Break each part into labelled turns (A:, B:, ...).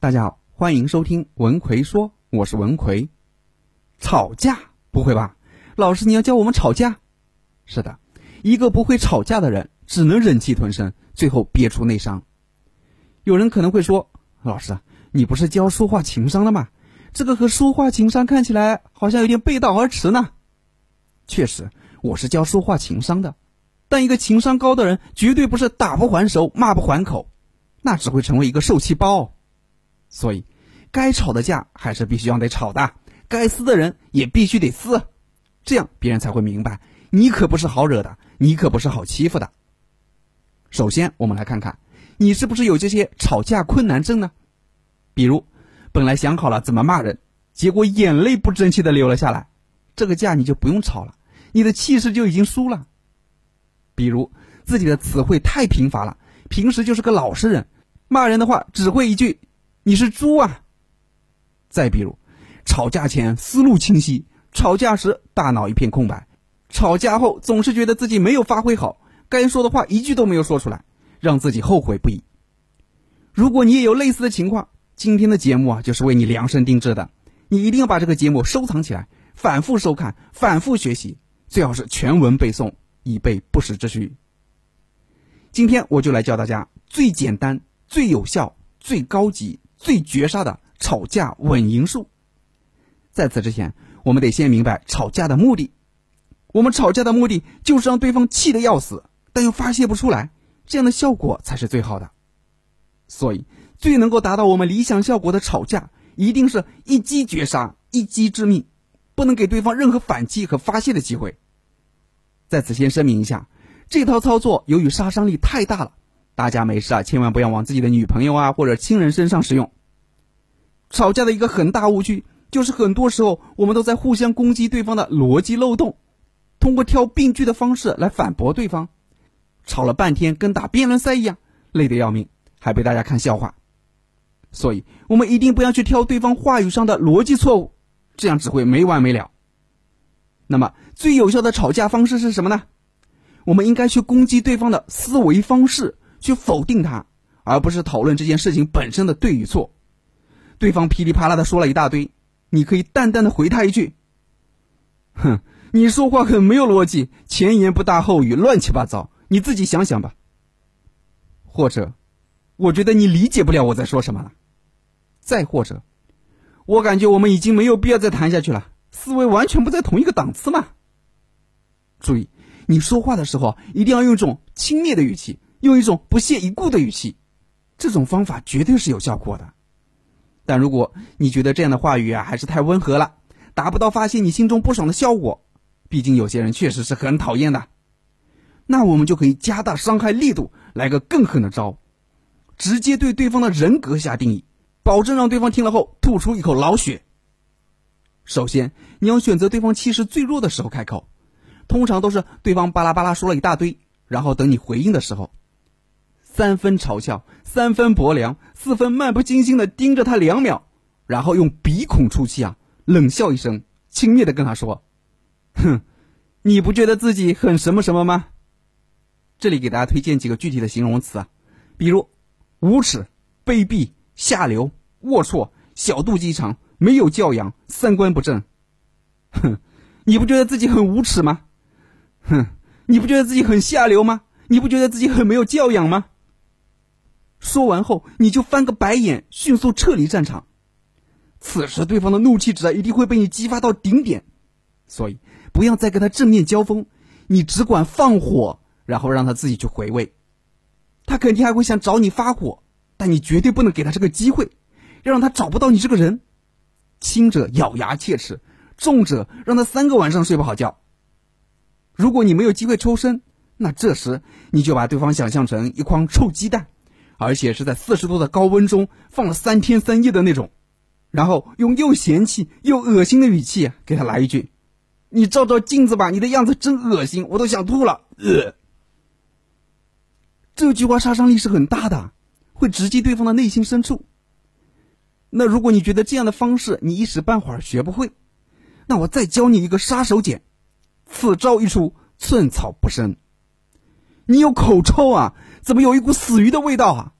A: 大家好，欢迎收听文奎说，我是文奎。吵架不会吧？老师你要教我们吵架？是的，一个不会吵架的人，只能忍气吞声，最后憋出内伤。有人可能会说，老师，你不是教说话情商的吗？这个和说话情商看起来好像有点背道而驰呢。确实，我是教说话情商的，但一个情商高的人，绝对不是打不还手，骂不还口，那只会成为一个受气包。所以，该吵的架还是必须要得吵的，该撕的人也必须得撕，这样别人才会明白，你可不是好惹的，你可不是好欺负的。首先，我们来看看，你是不是有这些吵架困难症呢？比如，本来想好了怎么骂人，结果眼泪不争气的流了下来，这个架你就不用吵了，你的气势就已经输了。比如，自己的词汇太贫乏了，平时就是个老实人，骂人的话只会一句。你是猪啊！再比如，吵架前思路清晰，吵架时大脑一片空白，吵架后总是觉得自己没有发挥好，该说的话一句都没有说出来，让自己后悔不已。如果你也有类似的情况，今天的节目啊就是为你量身定制的，你一定要把这个节目收藏起来，反复收看，反复学习，最好是全文背诵，以备不时之需。今天我就来教大家最简单、最有效、最高级。最绝杀的吵架稳赢术。在此之前，我们得先明白吵架的目的。我们吵架的目的就是让对方气得要死，但又发泄不出来，这样的效果才是最好的。所以，最能够达到我们理想效果的吵架，一定是一击绝杀，一击致命，不能给对方任何反击和发泄的机会。在此先声明一下，这套操作由于杀伤力太大了。大家没事啊，千万不要往自己的女朋友啊或者亲人身上使用。吵架的一个很大误区就是，很多时候我们都在互相攻击对方的逻辑漏洞，通过挑病句的方式来反驳对方，吵了半天跟打辩论赛一样，累得要命，还被大家看笑话。所以，我们一定不要去挑对方话语上的逻辑错误，这样只会没完没了。那么，最有效的吵架方式是什么呢？我们应该去攻击对方的思维方式。去否定他，而不是讨论这件事情本身的对与错。对方噼里啪啦的说了一大堆，你可以淡淡的回他一句：“哼，你说话很没有逻辑，前言不搭后语，乱七八糟，你自己想想吧。”或者，我觉得你理解不了我在说什么了。再或者，我感觉我们已经没有必要再谈下去了，思维完全不在同一个档次嘛。注意，你说话的时候一定要用一种轻蔑的语气。用一种不屑一顾的语气，这种方法绝对是有效果的。但如果你觉得这样的话语啊还是太温和了，达不到发泄你心中不爽的效果，毕竟有些人确实是很讨厌的，那我们就可以加大伤害力度，来个更狠的招，直接对对方的人格下定义，保证让对方听了后吐出一口老血。首先，你要选择对方气势最弱的时候开口，通常都是对方巴拉巴拉说了一大堆，然后等你回应的时候。三分嘲笑，三分薄凉，四分漫不经心的盯着他两秒，然后用鼻孔出气啊，冷笑一声，轻蔑的跟他说：“哼，你不觉得自己很什么什么吗？”这里给大家推荐几个具体的形容词啊，比如无耻、卑鄙、下流、龌龊、小肚鸡肠、没有教养、三观不正。哼，你不觉得自己很无耻吗？哼，你不觉得自己很下流吗？你不觉得自己很没有教养吗？说完后，你就翻个白眼，迅速撤离战场。此时，对方的怒气值啊，一定会被你激发到顶点。所以，不要再跟他正面交锋，你只管放火，然后让他自己去回味。他肯定还会想找你发火，但你绝对不能给他这个机会，要让他找不到你这个人。轻者咬牙切齿，重者让他三个晚上睡不好觉。如果你没有机会抽身，那这时你就把对方想象成一筐臭鸡蛋。而且是在四十度的高温中放了三天三夜的那种，然后用又嫌弃又恶心的语气给他来一句：“你照照镜子吧，你的样子真恶心，我都想吐了。”呃，这句话杀伤力是很大的，会直击对方的内心深处。那如果你觉得这样的方式你一时半会儿学不会，那我再教你一个杀手锏，此招一出，寸草不生。你有口臭啊？怎么有一股死鱼的味道啊？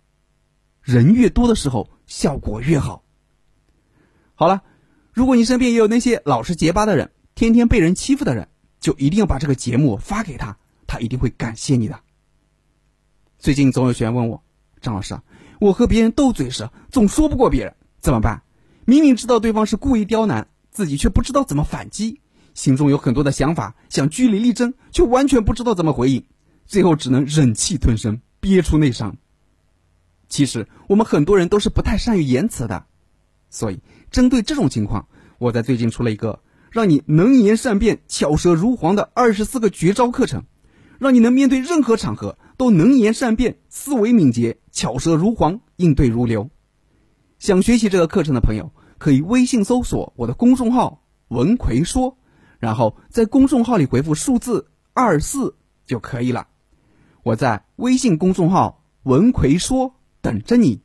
A: 人越多的时候，效果越好。好了，如果你身边也有那些老实结巴的人，天天被人欺负的人，就一定要把这个节目发给他，他一定会感谢你的。最近总有学员问我，张老师，我和别人斗嘴时总说不过别人，怎么办？明明知道对方是故意刁难，自己却不知道怎么反击，心中有很多的想法，想据理力争，却完全不知道怎么回应，最后只能忍气吞声，憋出内伤。其实我们很多人都是不太善于言辞的。所以，针对这种情况，我在最近出了一个让你能言善辩、巧舌如簧的二十四个绝招课程，让你能面对任何场合都能言善辩、思维敏捷、巧舌如簧、应对如流。想学习这个课程的朋友，可以微信搜索我的公众号“文奎说”，然后在公众号里回复数字二四就可以了。我在微信公众号“文奎说”等着你。